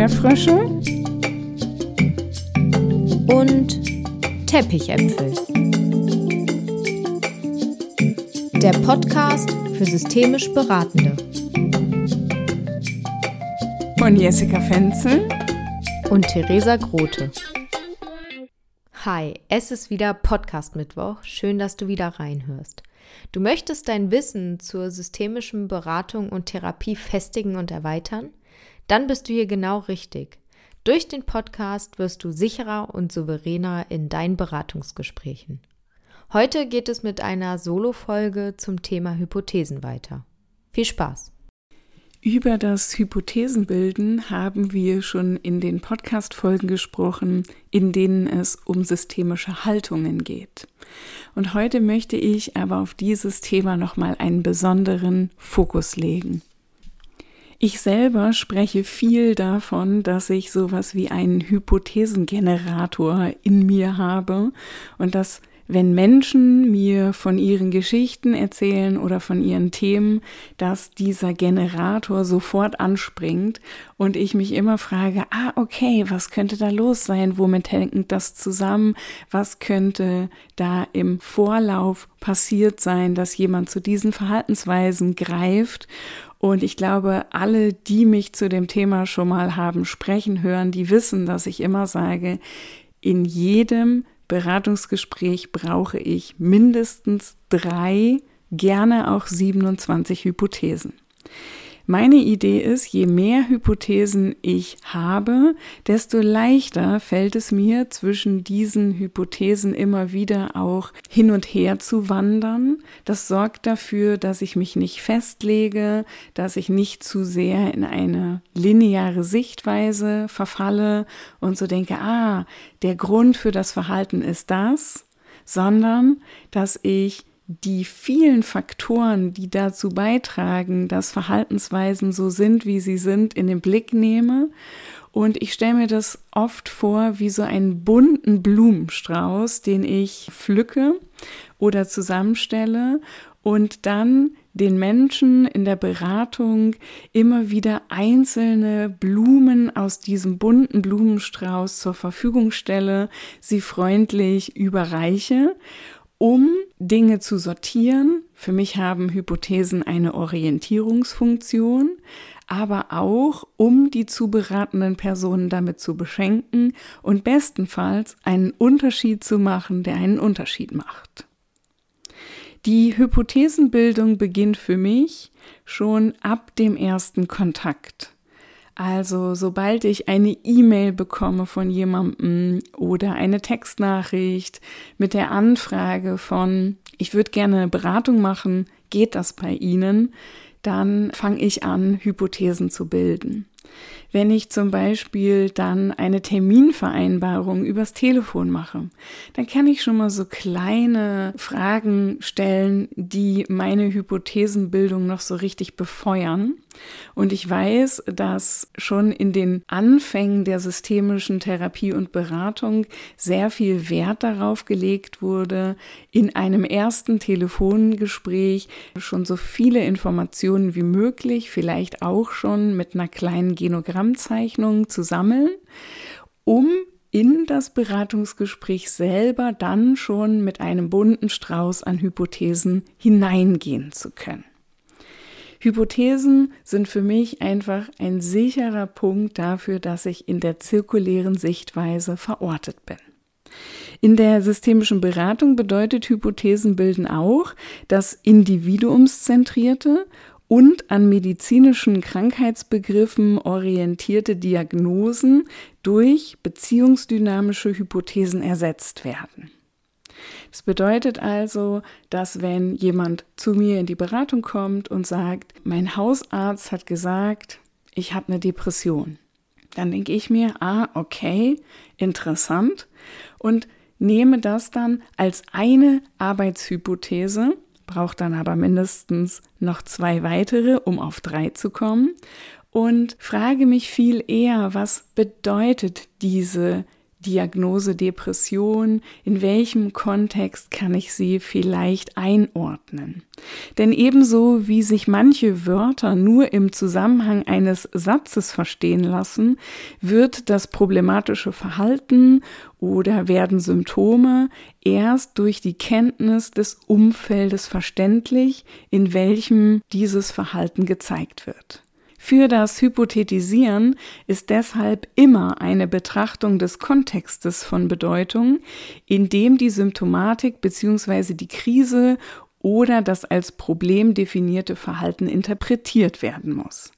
Erdbeerfrösche und Teppichäpfel. Der Podcast für systemisch Beratende. Von Jessica Fenzel und Theresa Grote. Hi, es ist wieder Podcast Mittwoch. Schön, dass du wieder reinhörst. Du möchtest dein Wissen zur systemischen Beratung und Therapie festigen und erweitern? Dann bist du hier genau richtig. Durch den Podcast wirst du sicherer und souveräner in deinen Beratungsgesprächen. Heute geht es mit einer Solo-Folge zum Thema Hypothesen weiter. Viel Spaß! Über das Hypothesenbilden haben wir schon in den Podcast-Folgen gesprochen, in denen es um systemische Haltungen geht. Und heute möchte ich aber auf dieses Thema nochmal einen besonderen Fokus legen. Ich selber spreche viel davon, dass ich sowas wie einen Hypothesengenerator in mir habe und dass wenn Menschen mir von ihren Geschichten erzählen oder von ihren Themen, dass dieser Generator sofort anspringt und ich mich immer frage, ah, okay, was könnte da los sein? Womit hängt das zusammen? Was könnte da im Vorlauf passiert sein, dass jemand zu diesen Verhaltensweisen greift? Und ich glaube, alle, die mich zu dem Thema schon mal haben sprechen hören, die wissen, dass ich immer sage, in jedem Beratungsgespräch brauche ich mindestens drei, gerne auch 27 Hypothesen. Meine Idee ist, je mehr Hypothesen ich habe, desto leichter fällt es mir, zwischen diesen Hypothesen immer wieder auch hin und her zu wandern. Das sorgt dafür, dass ich mich nicht festlege, dass ich nicht zu sehr in eine lineare Sichtweise verfalle und so denke, ah, der Grund für das Verhalten ist das, sondern dass ich die vielen Faktoren, die dazu beitragen, dass Verhaltensweisen so sind, wie sie sind, in den Blick nehme. Und ich stelle mir das oft vor wie so einen bunten Blumenstrauß, den ich pflücke oder zusammenstelle und dann den Menschen in der Beratung immer wieder einzelne Blumen aus diesem bunten Blumenstrauß zur Verfügung stelle, sie freundlich überreiche um Dinge zu sortieren. Für mich haben Hypothesen eine Orientierungsfunktion, aber auch um die zu beratenden Personen damit zu beschenken und bestenfalls einen Unterschied zu machen, der einen Unterschied macht. Die Hypothesenbildung beginnt für mich schon ab dem ersten Kontakt. Also sobald ich eine E-Mail bekomme von jemandem oder eine Textnachricht mit der Anfrage von, ich würde gerne eine Beratung machen, geht das bei Ihnen, dann fange ich an, Hypothesen zu bilden. Wenn ich zum Beispiel dann eine Terminvereinbarung übers Telefon mache, dann kann ich schon mal so kleine Fragen stellen, die meine Hypothesenbildung noch so richtig befeuern. Und ich weiß, dass schon in den Anfängen der systemischen Therapie und Beratung sehr viel Wert darauf gelegt wurde, in einem ersten Telefongespräch schon so viele Informationen wie möglich, vielleicht auch schon mit einer kleinen Genogrammzeichnung zu sammeln, um in das Beratungsgespräch selber dann schon mit einem bunten Strauß an Hypothesen hineingehen zu können. Hypothesen sind für mich einfach ein sicherer Punkt dafür, dass ich in der zirkulären Sichtweise verortet bin. In der systemischen Beratung bedeutet Hypothesenbilden auch, dass individuumszentrierte und an medizinischen Krankheitsbegriffen orientierte Diagnosen durch beziehungsdynamische Hypothesen ersetzt werden. Das bedeutet also, dass wenn jemand zu mir in die Beratung kommt und sagt, mein Hausarzt hat gesagt, ich habe eine Depression, dann denke ich mir, ah, okay, interessant. Und nehme das dann als eine Arbeitshypothese, braucht dann aber mindestens noch zwei weitere, um auf drei zu kommen und frage mich viel eher, was bedeutet diese Diagnose Depression, in welchem Kontext kann ich sie vielleicht einordnen. Denn ebenso wie sich manche Wörter nur im Zusammenhang eines Satzes verstehen lassen, wird das problematische Verhalten oder werden Symptome erst durch die Kenntnis des Umfeldes verständlich, in welchem dieses Verhalten gezeigt wird. Für das Hypothetisieren ist deshalb immer eine Betrachtung des Kontextes von Bedeutung, in dem die Symptomatik bzw. die Krise oder das als Problem definierte Verhalten interpretiert werden muss.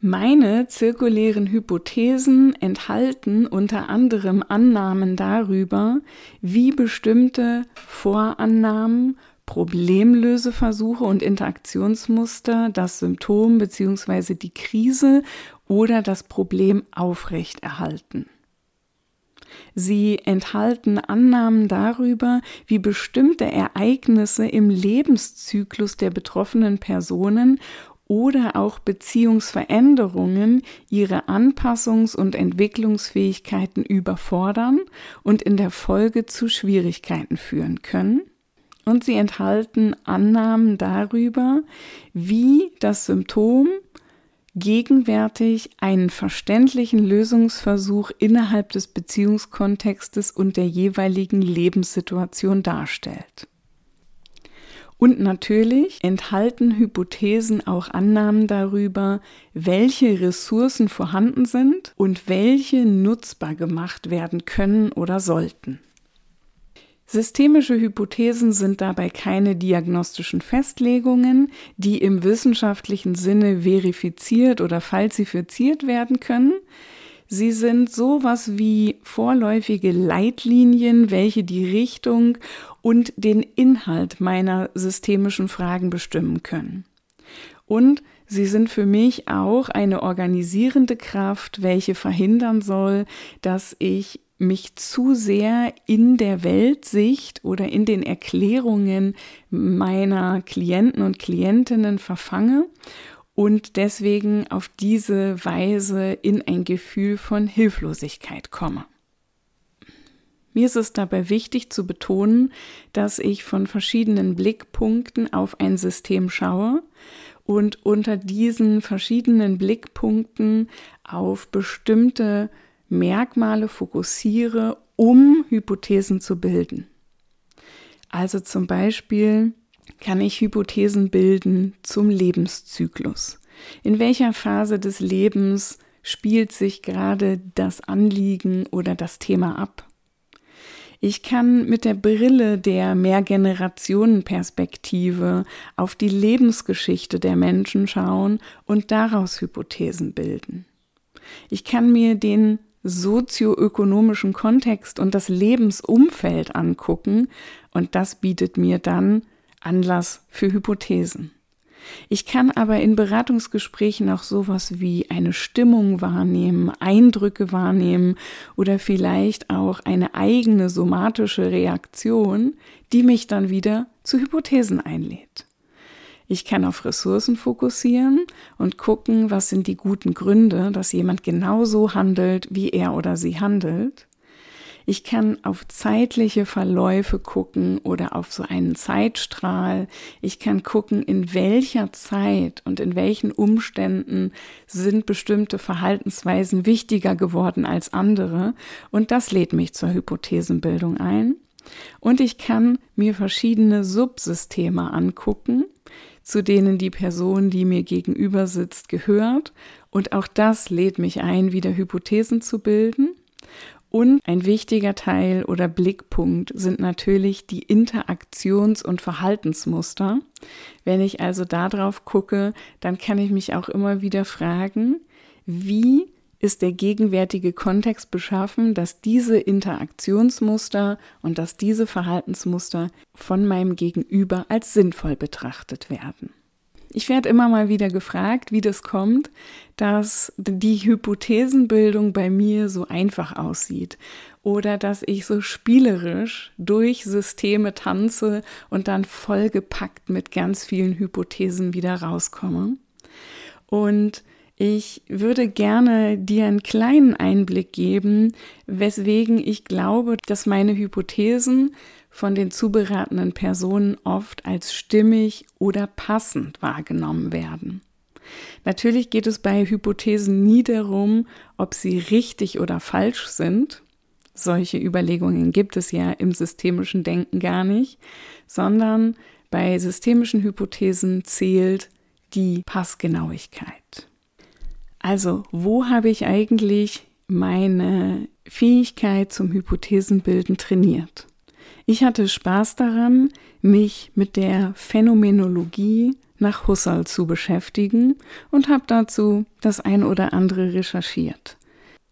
Meine zirkulären Hypothesen enthalten unter anderem Annahmen darüber, wie bestimmte Vorannahmen Problemlöseversuche und Interaktionsmuster das Symptom bzw. die Krise oder das Problem aufrechterhalten. Sie enthalten Annahmen darüber, wie bestimmte Ereignisse im Lebenszyklus der betroffenen Personen oder auch Beziehungsveränderungen ihre Anpassungs- und Entwicklungsfähigkeiten überfordern und in der Folge zu Schwierigkeiten führen können und sie enthalten Annahmen darüber, wie das Symptom gegenwärtig einen verständlichen Lösungsversuch innerhalb des Beziehungskontextes und der jeweiligen Lebenssituation darstellt. Und natürlich enthalten Hypothesen auch Annahmen darüber, welche Ressourcen vorhanden sind und welche nutzbar gemacht werden können oder sollten. Systemische Hypothesen sind dabei keine diagnostischen Festlegungen, die im wissenschaftlichen Sinne verifiziert oder falsifiziert werden können. Sie sind sowas wie vorläufige Leitlinien, welche die Richtung und den Inhalt meiner systemischen Fragen bestimmen können. Und sie sind für mich auch eine organisierende Kraft, welche verhindern soll, dass ich mich zu sehr in der Weltsicht oder in den Erklärungen meiner Klienten und Klientinnen verfange und deswegen auf diese Weise in ein Gefühl von Hilflosigkeit komme. Mir ist es dabei wichtig zu betonen, dass ich von verschiedenen Blickpunkten auf ein System schaue und unter diesen verschiedenen Blickpunkten auf bestimmte Merkmale fokussiere, um Hypothesen zu bilden. Also zum Beispiel kann ich Hypothesen bilden zum Lebenszyklus. In welcher Phase des Lebens spielt sich gerade das Anliegen oder das Thema ab? Ich kann mit der Brille der Mehrgenerationenperspektive auf die Lebensgeschichte der Menschen schauen und daraus Hypothesen bilden. Ich kann mir den sozioökonomischen Kontext und das Lebensumfeld angucken und das bietet mir dann Anlass für Hypothesen. Ich kann aber in Beratungsgesprächen auch sowas wie eine Stimmung wahrnehmen, Eindrücke wahrnehmen oder vielleicht auch eine eigene somatische Reaktion, die mich dann wieder zu Hypothesen einlädt. Ich kann auf Ressourcen fokussieren und gucken, was sind die guten Gründe, dass jemand genauso handelt, wie er oder sie handelt. Ich kann auf zeitliche Verläufe gucken oder auf so einen Zeitstrahl. Ich kann gucken, in welcher Zeit und in welchen Umständen sind bestimmte Verhaltensweisen wichtiger geworden als andere. Und das lädt mich zur Hypothesenbildung ein. Und ich kann mir verschiedene Subsysteme angucken, zu denen die Person, die mir gegenüber sitzt, gehört. Und auch das lädt mich ein, wieder Hypothesen zu bilden. Und ein wichtiger Teil oder Blickpunkt sind natürlich die Interaktions- und Verhaltensmuster. Wenn ich also darauf gucke, dann kann ich mich auch immer wieder fragen, wie ist der gegenwärtige Kontext beschaffen, dass diese Interaktionsmuster und dass diese Verhaltensmuster von meinem Gegenüber als sinnvoll betrachtet werden. Ich werde immer mal wieder gefragt, wie das kommt, dass die Hypothesenbildung bei mir so einfach aussieht oder dass ich so spielerisch durch Systeme tanze und dann vollgepackt mit ganz vielen Hypothesen wieder rauskomme. Und Ich würde gerne dir einen kleinen Einblick geben, weswegen ich glaube, dass meine Hypothesen von den zuberatenden Personen oft als stimmig oder passend wahrgenommen werden. Natürlich geht es bei Hypothesen nie darum, ob sie richtig oder falsch sind. Solche Überlegungen gibt es ja im systemischen Denken gar nicht, sondern bei systemischen Hypothesen zählt die Passgenauigkeit. Also, wo habe ich eigentlich meine Fähigkeit zum Hypothesenbilden trainiert? Ich hatte Spaß daran, mich mit der Phänomenologie nach Husserl zu beschäftigen und habe dazu das ein oder andere recherchiert.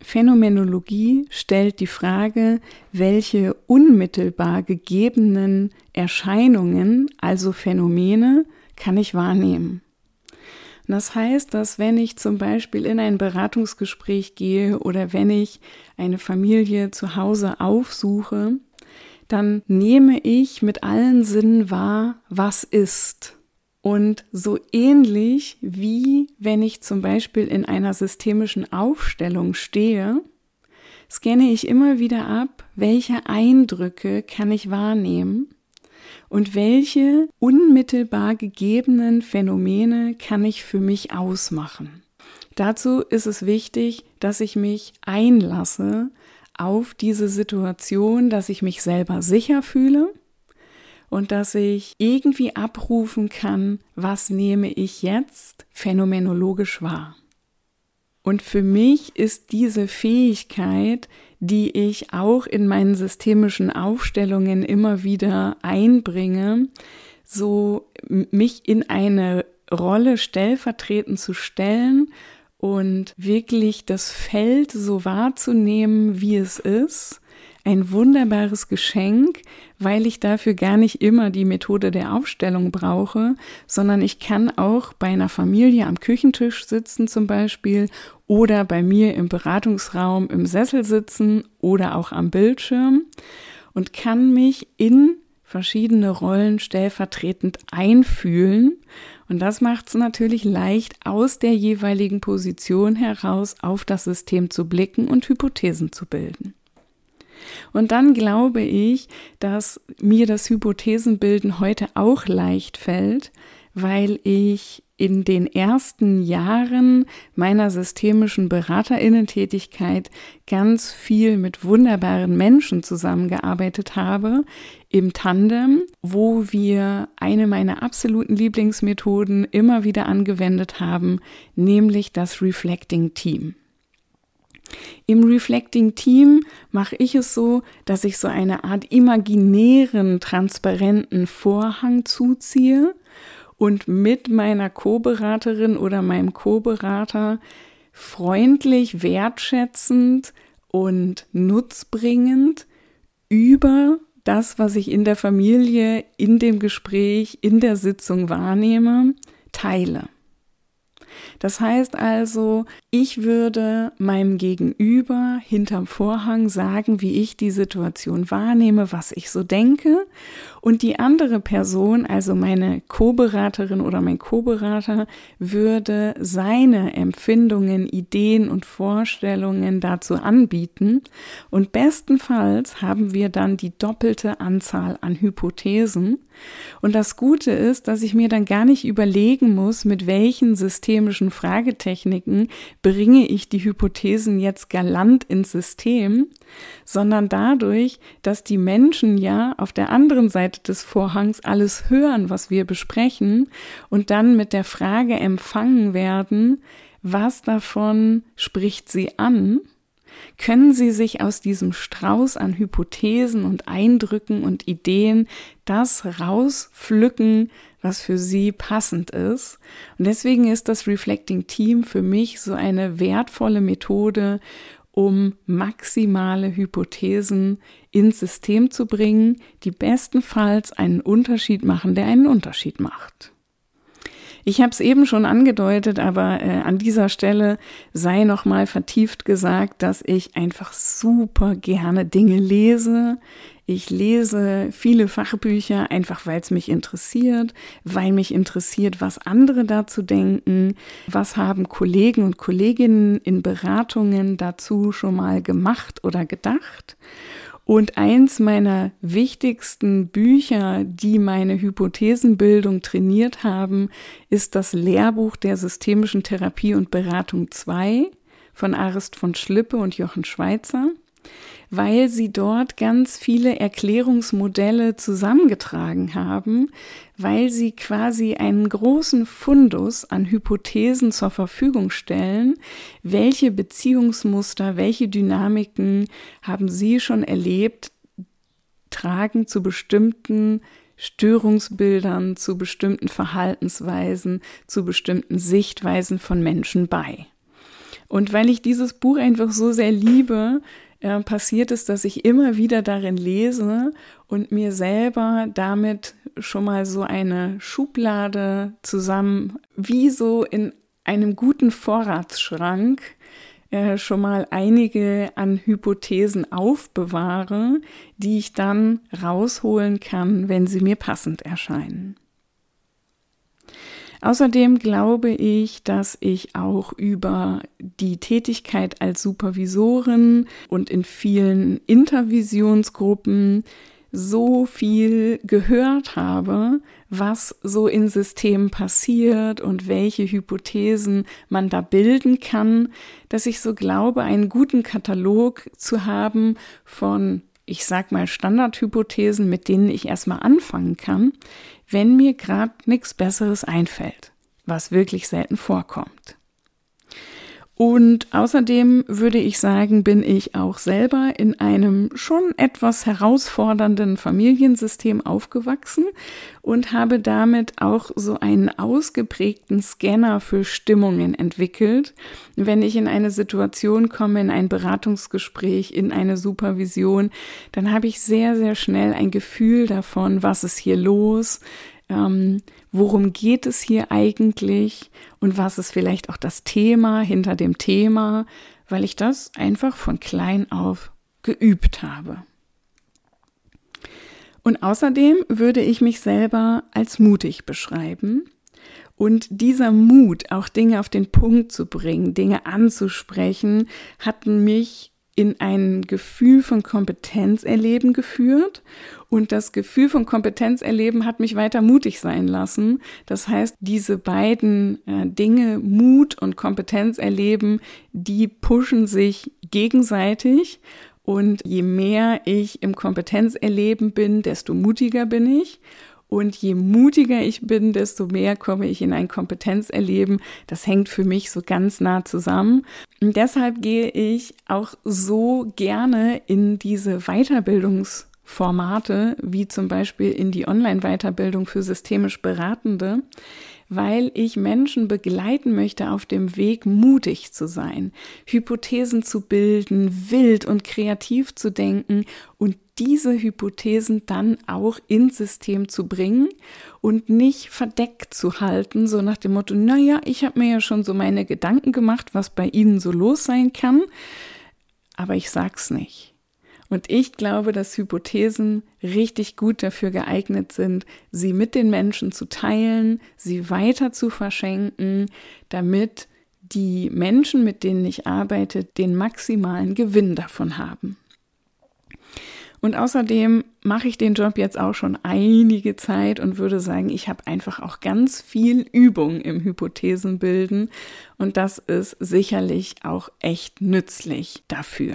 Phänomenologie stellt die Frage, welche unmittelbar gegebenen Erscheinungen, also Phänomene, kann ich wahrnehmen. Das heißt, dass wenn ich zum Beispiel in ein Beratungsgespräch gehe oder wenn ich eine Familie zu Hause aufsuche, dann nehme ich mit allen Sinnen wahr, was ist. Und so ähnlich wie wenn ich zum Beispiel in einer systemischen Aufstellung stehe, scanne ich immer wieder ab, welche Eindrücke kann ich wahrnehmen und welche unmittelbar gegebenen Phänomene kann ich für mich ausmachen. Dazu ist es wichtig, dass ich mich einlasse auf diese Situation, dass ich mich selber sicher fühle und dass ich irgendwie abrufen kann, was nehme ich jetzt phänomenologisch wahr. Und für mich ist diese Fähigkeit, die ich auch in meinen systemischen Aufstellungen immer wieder einbringe, so mich in eine Rolle stellvertretend zu stellen und wirklich das Feld so wahrzunehmen, wie es ist. Ein wunderbares Geschenk, weil ich dafür gar nicht immer die Methode der Aufstellung brauche, sondern ich kann auch bei einer Familie am Küchentisch sitzen zum Beispiel oder bei mir im Beratungsraum im Sessel sitzen oder auch am Bildschirm und kann mich in verschiedene Rollen stellvertretend einfühlen. Und das macht es natürlich leicht, aus der jeweiligen Position heraus auf das System zu blicken und Hypothesen zu bilden. Und dann glaube ich, dass mir das Hypothesenbilden heute auch leicht fällt, weil ich in den ersten Jahren meiner systemischen Beraterinnentätigkeit ganz viel mit wunderbaren Menschen zusammengearbeitet habe im Tandem, wo wir eine meiner absoluten Lieblingsmethoden immer wieder angewendet haben, nämlich das Reflecting Team. Im Reflecting Team mache ich es so, dass ich so eine Art imaginären, transparenten Vorhang zuziehe und mit meiner Co-Beraterin oder meinem Co-Berater freundlich, wertschätzend und nutzbringend über das, was ich in der Familie, in dem Gespräch, in der Sitzung wahrnehme, teile. Das heißt also, ich würde meinem Gegenüber hinterm Vorhang sagen, wie ich die Situation wahrnehme, was ich so denke. Und die andere Person, also meine Co-Beraterin oder mein Co-Berater, würde seine Empfindungen, Ideen und Vorstellungen dazu anbieten. Und bestenfalls haben wir dann die doppelte Anzahl an Hypothesen. Und das Gute ist, dass ich mir dann gar nicht überlegen muss, mit welchen systemischen Fragetechniken bringe ich die Hypothesen jetzt galant ins System, sondern dadurch, dass die Menschen ja auf der anderen Seite des Vorhangs alles hören, was wir besprechen und dann mit der Frage empfangen werden, was davon spricht sie an, können Sie sich aus diesem Strauß an Hypothesen und Eindrücken und Ideen das rauspflücken, was für Sie passend ist. Und deswegen ist das Reflecting Team für mich so eine wertvolle Methode, um maximale Hypothesen ins System zu bringen, die bestenfalls einen Unterschied machen, der einen Unterschied macht. Ich habe es eben schon angedeutet, aber äh, an dieser Stelle sei noch mal vertieft gesagt, dass ich einfach super gerne Dinge lese. Ich lese viele Fachbücher einfach, weil es mich interessiert, weil mich interessiert, was andere dazu denken, was haben Kollegen und Kolleginnen in Beratungen dazu schon mal gemacht oder gedacht. Und eins meiner wichtigsten Bücher, die meine Hypothesenbildung trainiert haben, ist das Lehrbuch der systemischen Therapie und Beratung 2 von Arist von Schlippe und Jochen Schweizer weil sie dort ganz viele Erklärungsmodelle zusammengetragen haben, weil sie quasi einen großen Fundus an Hypothesen zur Verfügung stellen. Welche Beziehungsmuster, welche Dynamiken haben Sie schon erlebt, tragen zu bestimmten Störungsbildern, zu bestimmten Verhaltensweisen, zu bestimmten Sichtweisen von Menschen bei. Und weil ich dieses Buch einfach so sehr liebe, äh, passiert es, dass ich immer wieder darin lese und mir selber damit schon mal so eine Schublade zusammen, wie so in einem guten Vorratsschrank, äh, schon mal einige an Hypothesen aufbewahre, die ich dann rausholen kann, wenn sie mir passend erscheinen. Außerdem glaube ich, dass ich auch über die Tätigkeit als Supervisorin und in vielen Intervisionsgruppen so viel gehört habe, was so in Systemen passiert und welche Hypothesen man da bilden kann, dass ich so glaube, einen guten Katalog zu haben von, ich sag mal, Standardhypothesen, mit denen ich erstmal anfangen kann, wenn mir gerade nichts Besseres einfällt, was wirklich selten vorkommt. Und außerdem würde ich sagen, bin ich auch selber in einem schon etwas herausfordernden Familiensystem aufgewachsen und habe damit auch so einen ausgeprägten Scanner für Stimmungen entwickelt. Wenn ich in eine Situation komme, in ein Beratungsgespräch, in eine Supervision, dann habe ich sehr, sehr schnell ein Gefühl davon, was ist hier los, ähm, worum geht es hier eigentlich und was ist vielleicht auch das Thema hinter dem Thema, weil ich das einfach von klein auf geübt habe. Und außerdem würde ich mich selber als mutig beschreiben. Und dieser Mut, auch Dinge auf den Punkt zu bringen, Dinge anzusprechen, hat mich in ein Gefühl von Kompetenz erleben geführt. Und das Gefühl von Kompetenz erleben hat mich weiter mutig sein lassen. Das heißt, diese beiden äh, Dinge, Mut und Kompetenz erleben, die pushen sich gegenseitig. Und je mehr ich im Kompetenzerleben bin, desto mutiger bin ich. Und je mutiger ich bin, desto mehr komme ich in ein Kompetenzerleben. Das hängt für mich so ganz nah zusammen. Und deshalb gehe ich auch so gerne in diese Weiterbildungsformate, wie zum Beispiel in die Online-Weiterbildung für systemisch Beratende, weil ich Menschen begleiten möchte auf dem Weg, mutig zu sein, Hypothesen zu bilden, wild und kreativ zu denken und diese Hypothesen dann auch ins System zu bringen und nicht verdeckt zu halten, so nach dem Motto, naja, ich habe mir ja schon so meine Gedanken gemacht, was bei Ihnen so los sein kann, aber ich sag's nicht. Und ich glaube, dass Hypothesen richtig gut dafür geeignet sind, sie mit den Menschen zu teilen, sie weiter zu verschenken, damit die Menschen, mit denen ich arbeite, den maximalen Gewinn davon haben. Und außerdem mache ich den Job jetzt auch schon einige Zeit und würde sagen, ich habe einfach auch ganz viel Übung im Hypothesenbilden und das ist sicherlich auch echt nützlich dafür.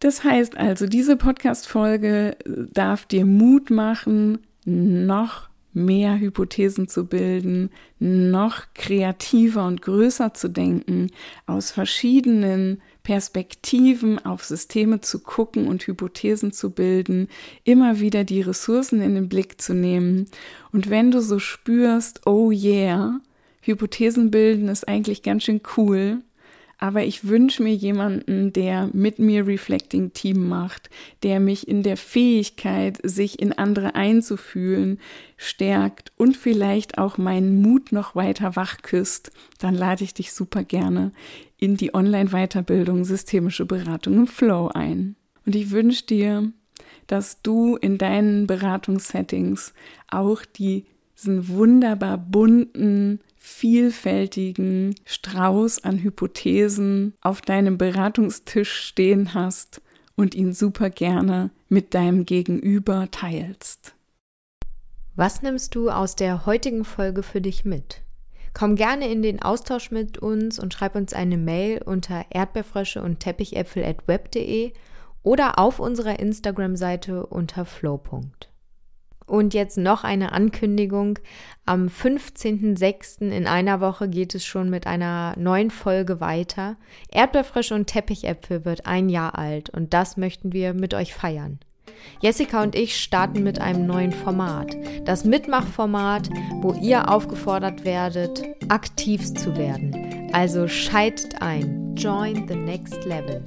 Das heißt also, diese Podcast-Folge darf dir Mut machen, noch mehr Hypothesen zu bilden, noch kreativer und größer zu denken, aus verschiedenen Perspektiven auf Systeme zu gucken und Hypothesen zu bilden, immer wieder die Ressourcen in den Blick zu nehmen. Und wenn du so spürst, oh yeah, Hypothesen bilden ist eigentlich ganz schön cool, aber ich wünsche mir jemanden, der mit mir Reflecting Team macht, der mich in der Fähigkeit, sich in andere einzufühlen, stärkt und vielleicht auch meinen Mut noch weiter wach küsst, dann lade ich dich super gerne in die Online-Weiterbildung Systemische Beratung im Flow ein. Und ich wünsche dir, dass du in deinen Beratungssettings auch diesen wunderbar bunten, vielfältigen Strauß an Hypothesen auf deinem Beratungstisch stehen hast und ihn super gerne mit deinem Gegenüber teilst. Was nimmst du aus der heutigen Folge für dich mit? Komm gerne in den Austausch mit uns und schreib uns eine Mail unter erdbeerfrösche und teppichäpfel.web.de oder auf unserer Instagram-Seite unter flow. Und jetzt noch eine Ankündigung. Am 15.06. in einer Woche geht es schon mit einer neuen Folge weiter. Erdbeerfrische und Teppichäpfel wird ein Jahr alt und das möchten wir mit euch feiern. Jessica und ich starten mit einem neuen Format. Das Mitmachformat, wo ihr aufgefordert werdet, aktiv zu werden. Also schaltet ein. Join the next level.